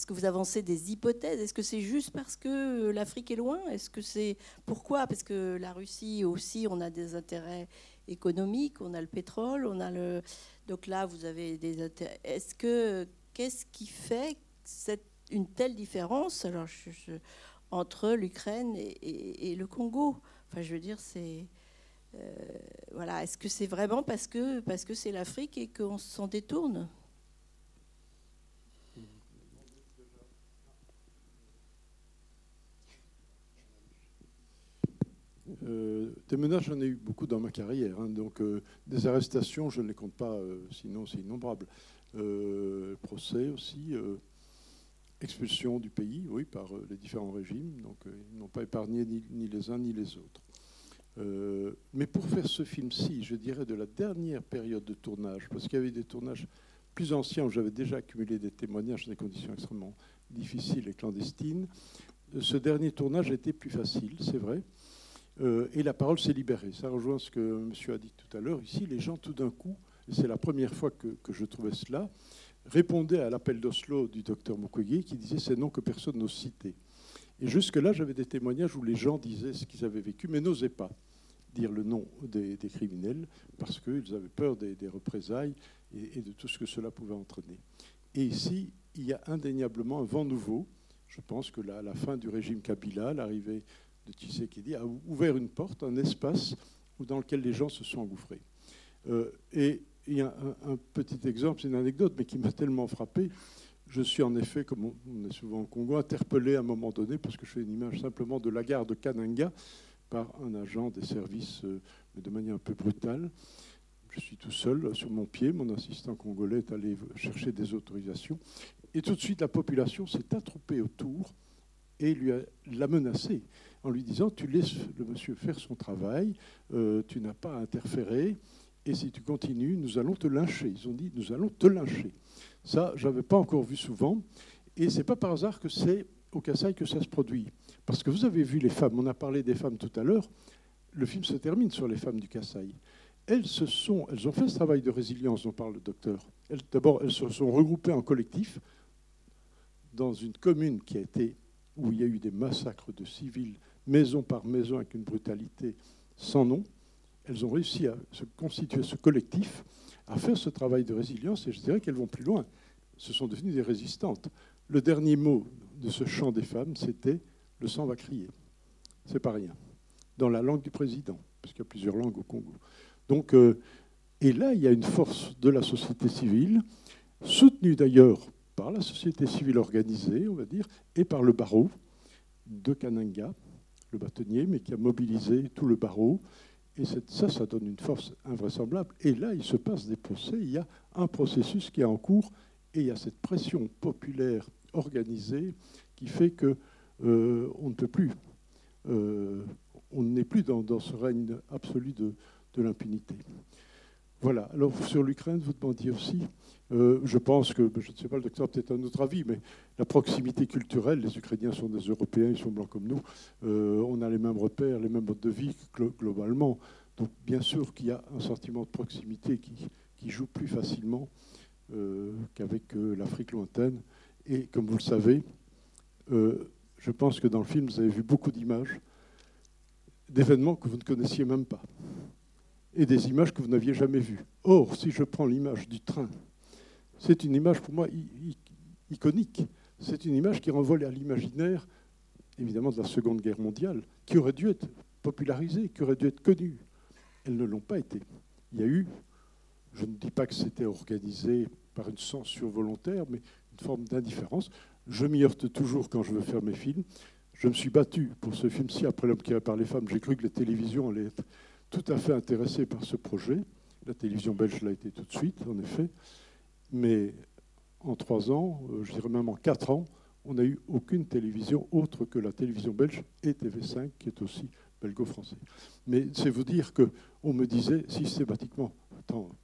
est-ce que vous avancez des hypothèses? Est-ce que c'est juste parce que l'Afrique est loin? Est-ce que c'est pourquoi? Parce que la Russie aussi, on a des intérêts économiques, on a le pétrole, on a le. Donc là, vous avez des intérêts. Est-ce que qu'est-ce qui fait une telle différence entre l'Ukraine et, le Congo? Je veux dire, c'est euh, voilà. Est-ce que c'est vraiment parce que parce que c'est l'Afrique et qu'on s'en détourne? Euh, des menaces, j'en ai eu beaucoup dans ma carrière. Hein. donc, euh, des arrestations, je ne les compte pas, euh, sinon c'est innombrable. procès aussi, expulsion du pays, oui, par les différents régimes. Donc, ils n'ont pas épargné ni, ni, les uns ni les autres. mais pour faire ce film-ci, je dirais de la dernière période de tournage, parce qu'il y avait des tournages plus anciens où j'avais déjà accumulé des témoignages dans des conditions extrêmement difficiles et clandestines. Ce dernier tournage été plus facile, c'est vrai. Euh, et la parole s'est libérée. Ça rejoint ce que monsieur a dit tout à l'heure. Ici, les gens, tout d'un coup, et c'est la première fois que, je trouvais cela, répondaient à l'appel d'Oslo du docteur Mukwege qui disait ces noms que personne n'ose citer. Et jusque-là, j'avais des témoignages où les gens disaient ce qu'ils avaient vécu, mais n'osaient pas dire le nom des, criminels parce qu'ils avaient peur des, représailles et, de tout ce que cela pouvait entraîner. Et ici, il y a indéniablement un vent nouveau. Je pense que la, la fin du régime Kabila, l'arrivée de dit a ouvert une porte, un espace dans lequel les gens se sont engouffrés. Euh, et il y a un, petit exemple, c'est une anecdote, mais qui m'a tellement frappé. Je suis en effet, comme on est souvent au Congo, interpellé à un moment donné, parce que je fais une image simplement de la gare de Kananga par un agent des services, euh, mais de manière un peu brutale. Je suis tout seul sur mon pied, mon assistant congolais est allé chercher des autorisations. Et tout de suite, la population s'est attroupée autour et lui a, l'a menacé en lui disant Tu laisses le monsieur faire son travail, euh, tu n'as pas à interférer, et si tu continues, nous allons te lyncher. Ils ont dit Nous allons te lyncher. Ça, je n'avais pas encore vu souvent, et c'est pas par hasard que c'est au Kassai que ça se produit. Parce que vous avez vu les femmes, on a parlé des femmes tout à l'heure, le film se termine sur les femmes du Kassai. Elles, se sont, elles ont fait ce travail de résilience dont parle le docteur. D'abord, elles se sont regroupées en collectif dans une commune qui a été, où il y a eu des massacres de civils maison par maison avec une brutalité sans nom, elles ont réussi à se constituer ce collectif, à faire ce travail de résilience, et je dirais qu'elles vont plus loin. Ce sont devenues des résistantes. Le dernier mot de ce chant des femmes, c'était le sang va crier. C'est pas rien. Dans la langue du président, parce qu'il y a plusieurs langues au Congo. Donc, euh, et là, il y a une force de la société civile, soutenue d'ailleurs par la société civile organisée, on va dire, et par le barreau de Kananga, le bâtonnier, mais qui a mobilisé tout le barreau. Et ça, ça donne une force invraisemblable. Et là, il se passe des procès. Il y a un processus qui est en cours et il y a cette pression populaire organisée qui fait que euh, on ne peut plus, euh, on n'est plus dans, ce règne absolu de, l'impunité. Voilà. Alors sur l'Ukraine, vous demandiez aussi. Euh, je pense que, je ne sais pas, le docteur peut-être un autre avis, mais la proximité culturelle, les Ukrainiens sont des Européens, ils sont blancs comme nous, euh, on a les mêmes repères, les mêmes modes de vie globalement. Donc bien sûr qu'il y a un sentiment de proximité qui, qui joue plus facilement euh, qu'avec l'Afrique lointaine. Et comme vous le savez, je pense que dans le film, vous avez vu beaucoup d'images d'événements que vous ne connaissiez même pas et des images que vous n'aviez jamais vues. Or, si je prends l'image du train, c'est une image pour moi iconique. C'est une image qui renvoie à l'imaginaire, évidemment, de la Seconde Guerre mondiale, qui aurait dû être popularisée, qui aurait dû être connue. Elles ne l'ont pas été. Il y a eu, je ne dis pas que c'était organisé par une censure volontaire, mais une forme d'indifférence. Je m'y heurte toujours quand je veux faire mes films. Je me suis battu pour ce film-ci, après l'homme qui a par les femmes. J'ai cru que la télévision allait être tout à fait intéressé par ce projet. La télévision belge l'a été tout de suite, en effet. Mais en trois ans, euh, je dirais même en quatre ans, on n'a eu aucune télévision autre que la télévision belge et TV5, qui est aussi belgo-français. Mais c'est vous dire qu'on me disait systématiquement,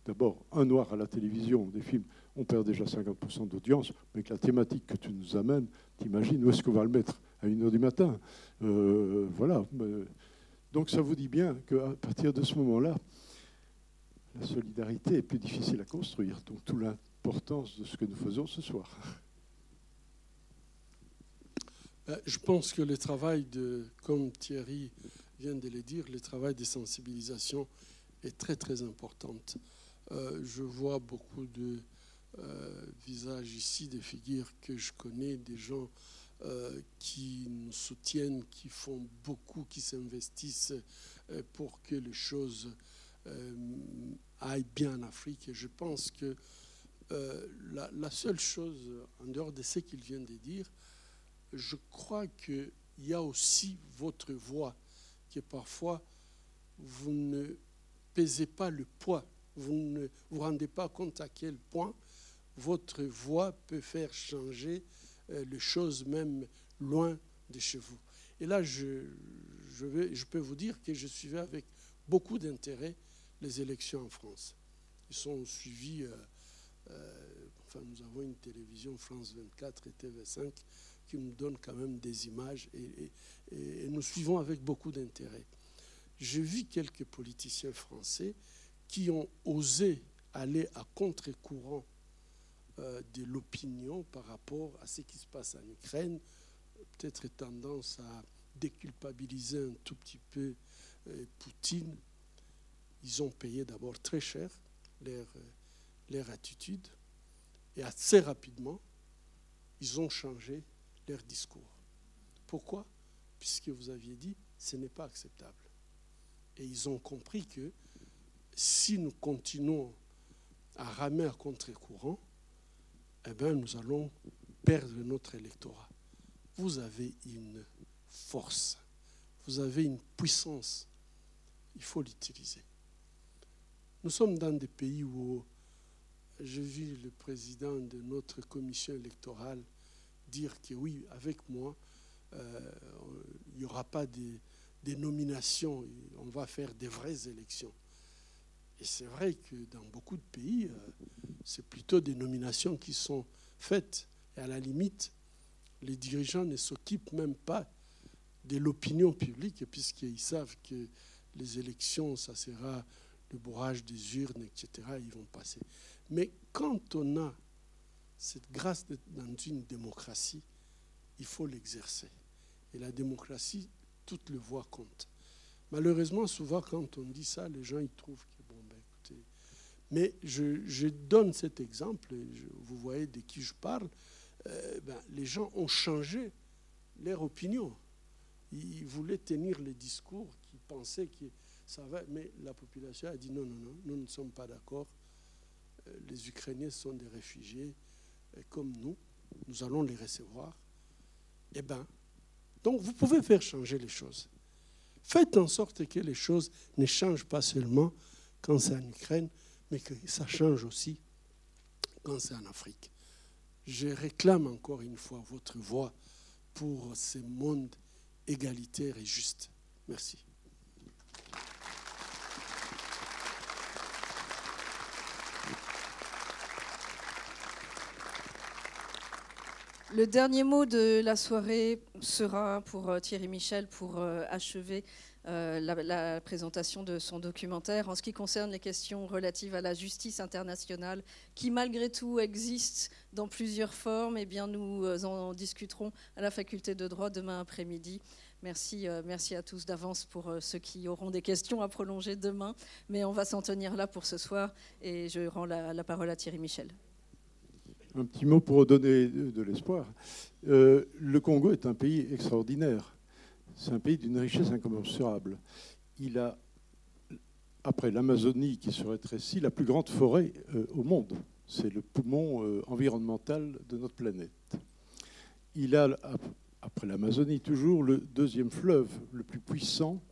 d'abord, un noir à la télévision, des films, on perd déjà 50% d'audience, mais que la thématique que tu nous amènes, t'imagines où est-ce qu'on va le mettre? À une heure du matin euh, Voilà. Donc ça vous dit bien qu'à partir de ce moment-là, la solidarité est plus difficile à construire. Donc toute l'importance de ce que nous faisons ce soir. Euh, je pense que le travail de, comme Thierry vient de le dire, le travail de sensibilisation est très très important. Euh, je vois beaucoup de euh, visages ici, des figures que je connais, des gens euh, qui nous soutiennent, qui font beaucoup, qui s'investissent euh, pour que les choses euh, aillent bien en Afrique. Et je pense que la, seule chose, en dehors de ce qu'il vient de dire, je crois qu'il y a aussi votre voix, que parfois vous ne pesez pas le poids, vous ne vous rendez pas compte à quel point votre voix peut faire changer les choses même loin de chez vous. Et là, je, peux vous dire que je suivais avec beaucoup d'intérêt les élections en France. Ils sont suivis, euh, euh, enfin nous avons une télévision France 24 et TV5 qui nous donne quand même des images et, et nous suivons avec beaucoup d'intérêt. J'ai vu quelques politiciens français qui ont osé aller à contre-courant euh, de l'opinion par rapport à ce qui se passe en Ukraine, peut-être tendance à déculpabiliser un tout petit peu euh, Poutine. Ils ont payé d'abord très cher leur, euh, leur attitude et assez rapidement, ils ont changé leur discours. Pourquoi? Puisque vous aviez dit, ce n'est pas acceptable. Et ils ont compris que si nous continuons à ramer à contre-courant, eh bien, nous allons perdre notre électorat. Vous avez une force, vous avez une puissance. Il faut l'utiliser. Nous sommes dans des pays où j'ai vu le président de notre commission électorale dire que oui, avec moi, euh, il n'y aura pas de, des nominations, on va faire des vraies élections. Et c'est vrai que dans beaucoup de pays, euh, c'est plutôt des nominations qui sont faites. Et à la limite, les dirigeants ne s'occupent même pas de l'opinion publique, puisqu'ils savent que les élections, ça sera le bourrage des urnes, etc. Ils vont passer. Mais quand on a cette grâce dans une démocratie, il faut l'exercer. Et la démocratie, toutes les voix comptent. Malheureusement, souvent, quand on dit ça, les gens ils trouvent mais je, donne cet exemple, et vous voyez de qui je parle, euh, ben, les gens ont changé leur opinion. Ils voulaient tenir les discours qui pensaient que ça va, mais la population a dit non, non, non, nous ne sommes pas d'accord. Euh, les Ukrainiens sont des réfugiés comme nous, nous allons les recevoir. Eh bien, donc vous pouvez faire changer les choses. Faites en sorte que les choses ne changent pas seulement quand c'est en Ukraine, mais que ça change aussi quand c'est en Afrique. Je réclame encore une fois votre voix pour ce monde égalitaire et juste. Merci. Le dernier mot de la soirée sera pour euh, Thierry Michel pour euh, achever la, la présentation de son documentaire en ce qui concerne les questions relatives à la justice internationale qui malgré tout existe dans plusieurs formes. Eh bien, nous euh, en discuterons à la faculté de droit demain après-midi. Merci, euh, merci à tous d'avance pour euh, ceux qui auront des questions à prolonger demain. Mais on va s'en tenir là pour ce soir et je rends la, parole à Thierry Michel. Un petit mot pour donner de, l'espoir. Euh, le Congo est un pays extraordinaire. C'est un pays d'une richesse incommensurable. Il a, après l'Amazonie qui se rétrécit, la plus grande forêt euh, au monde. C'est le poumon euh, environnemental de notre planète. Il a, après l'Amazonie toujours, le deuxième fleuve le plus puissant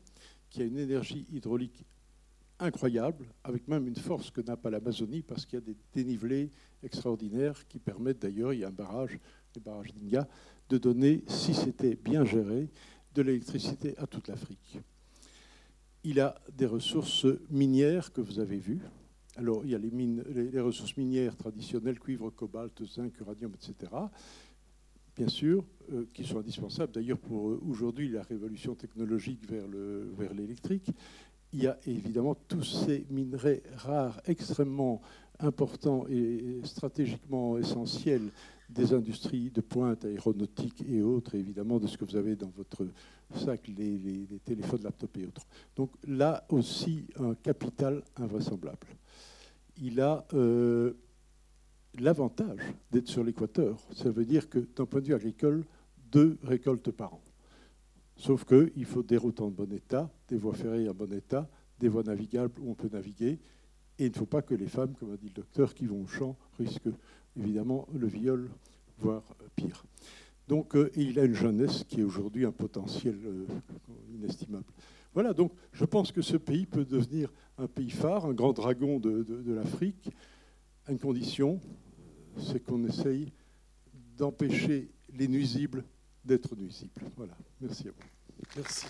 qui a une énergie hydraulique incroyable, avec même une force que n'a pas l'Amazonie, parce qu'il y a des dénivelés extraordinaires qui permettent d'ailleurs, il y a un barrage, le barrage d'Inga, de donner, si c'était bien géré, de l'électricité à toute l'Afrique. Il a des ressources minières que vous avez vues. Alors, il y a les, ressources minières traditionnelles, cuivre, cobalt, zinc, uranium, etc., bien sûr, euh, qui sont indispensables d'ailleurs pour euh, aujourd'hui la révolution technologique vers l'électrique. Il y a évidemment tous ces minerais rares extrêmement importants et stratégiquement essentiels des industries de pointe, aéronautique et autres, évidemment de ce que vous avez dans votre sac, les téléphones, laptops et autres. Donc là aussi, un capital invraisemblable. Il a euh, l'avantage d'être sur l'équateur. Ça veut dire que d'un point de vue agricole, deux récoltes par an. Sauf qu'il faut des routes en bon état, des voies ferrées en bon état, des voies navigables où on peut naviguer. Et il ne faut pas que les femmes, comme a dit le docteur, qui vont au champ, risquent évidemment le viol, voire pire. Donc, euh, il a une jeunesse qui est aujourd'hui un potentiel euh, inestimable. Voilà, donc je pense que ce pays peut devenir un pays phare, un grand dragon de, de, de l'Afrique, à une condition, c'est qu'on essaye d'empêcher les nuisibles d'être nuisibles. Voilà, merci à vous. Merci.